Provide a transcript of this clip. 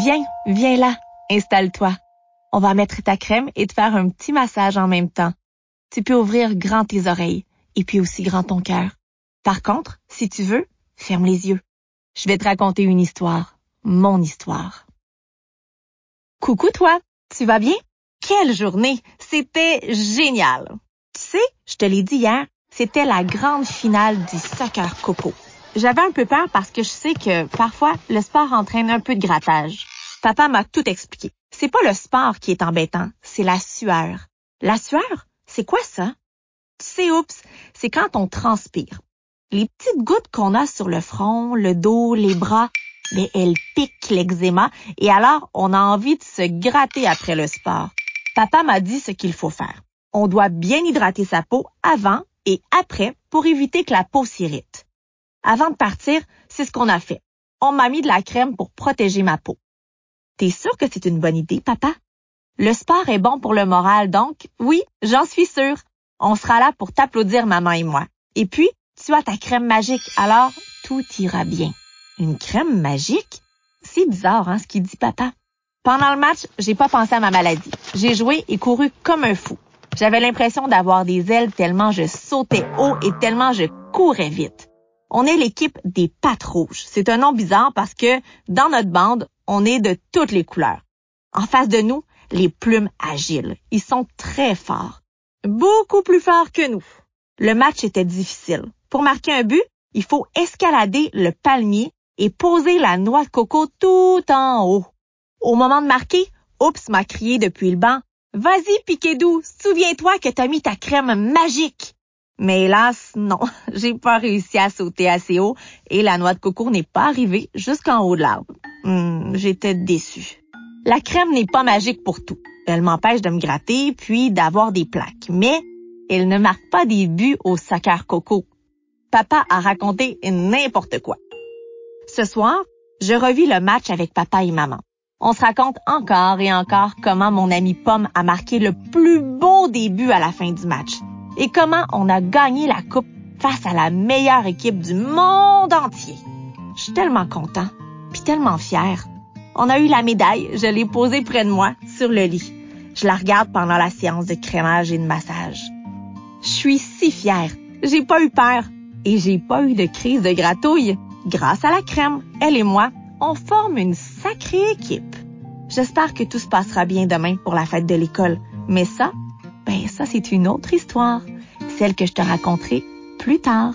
Viens, viens là, installe-toi. On va mettre ta crème et te faire un petit massage en même temps. Tu peux ouvrir grand tes oreilles et puis aussi grand ton cœur. Par contre, si tu veux, ferme les yeux. Je vais te raconter une histoire, mon histoire. Coucou toi, tu vas bien? Quelle journée! C'était génial! Tu sais, je te l'ai dit hier, c'était la grande finale du soccer coco. J'avais un peu peur parce que je sais que parfois le sport entraîne un peu de grattage. Papa m'a tout expliqué. C'est pas le sport qui est embêtant, c'est la sueur. La sueur? C'est quoi ça? Tu sais, oups, c'est quand on transpire. Les petites gouttes qu'on a sur le front, le dos, les bras, mais elles piquent l'eczéma et alors on a envie de se gratter après le sport. Papa m'a dit ce qu'il faut faire. On doit bien hydrater sa peau avant et après pour éviter que la peau s'irrite. Avant de partir, c'est ce qu'on a fait. On m'a mis de la crème pour protéger ma peau. T'es sûr que c'est une bonne idée, papa? Le sport est bon pour le moral, donc oui, j'en suis sûre. On sera là pour t'applaudir, maman et moi. Et puis, tu as ta crème magique, alors tout ira bien. Une crème magique? C'est bizarre, hein, ce qu'il dit papa. Pendant le match, j'ai pas pensé à ma maladie. J'ai joué et couru comme un fou. J'avais l'impression d'avoir des ailes tellement je sautais haut et tellement je courais vite. On est l'équipe des pattes rouges. C'est un nom bizarre parce que dans notre bande, on est de toutes les couleurs. En face de nous, les plumes agiles. Ils sont très forts. Beaucoup plus forts que nous. Le match était difficile. Pour marquer un but, il faut escalader le palmier et poser la noix de coco tout en haut. Au moment de marquer, Oups m'a crié depuis le banc. Vas-y, Piquedou, souviens-toi que t'as mis ta crème magique. Mais hélas, non, j'ai pas réussi à sauter assez haut et la noix de coco n'est pas arrivée jusqu'en haut de l'arbre. Hmm, j'étais déçue. La crème n'est pas magique pour tout. Elle m'empêche de me gratter puis d'avoir des plaques. Mais elle ne marque pas des buts au soccer coco. Papa a raconté n'importe quoi. Ce soir, je revis le match avec papa et maman. On se raconte encore et encore comment mon ami Pomme a marqué le plus beau début à la fin du match et comment on a gagné la coupe face à la meilleure équipe du monde entier. Je suis tellement content, puis tellement fier. On a eu la médaille, je l'ai posée près de moi, sur le lit. Je la regarde pendant la séance de crémage et de massage. Je suis si fière. J'ai pas eu peur. Et j'ai pas eu de crise de gratouille. Grâce à la crème, elle et moi, on forme une sacrée équipe. J'espère que tout se passera bien demain pour la fête de l'école. Mais ça, ben ça c'est une autre histoire, celle que je te raconterai plus tard.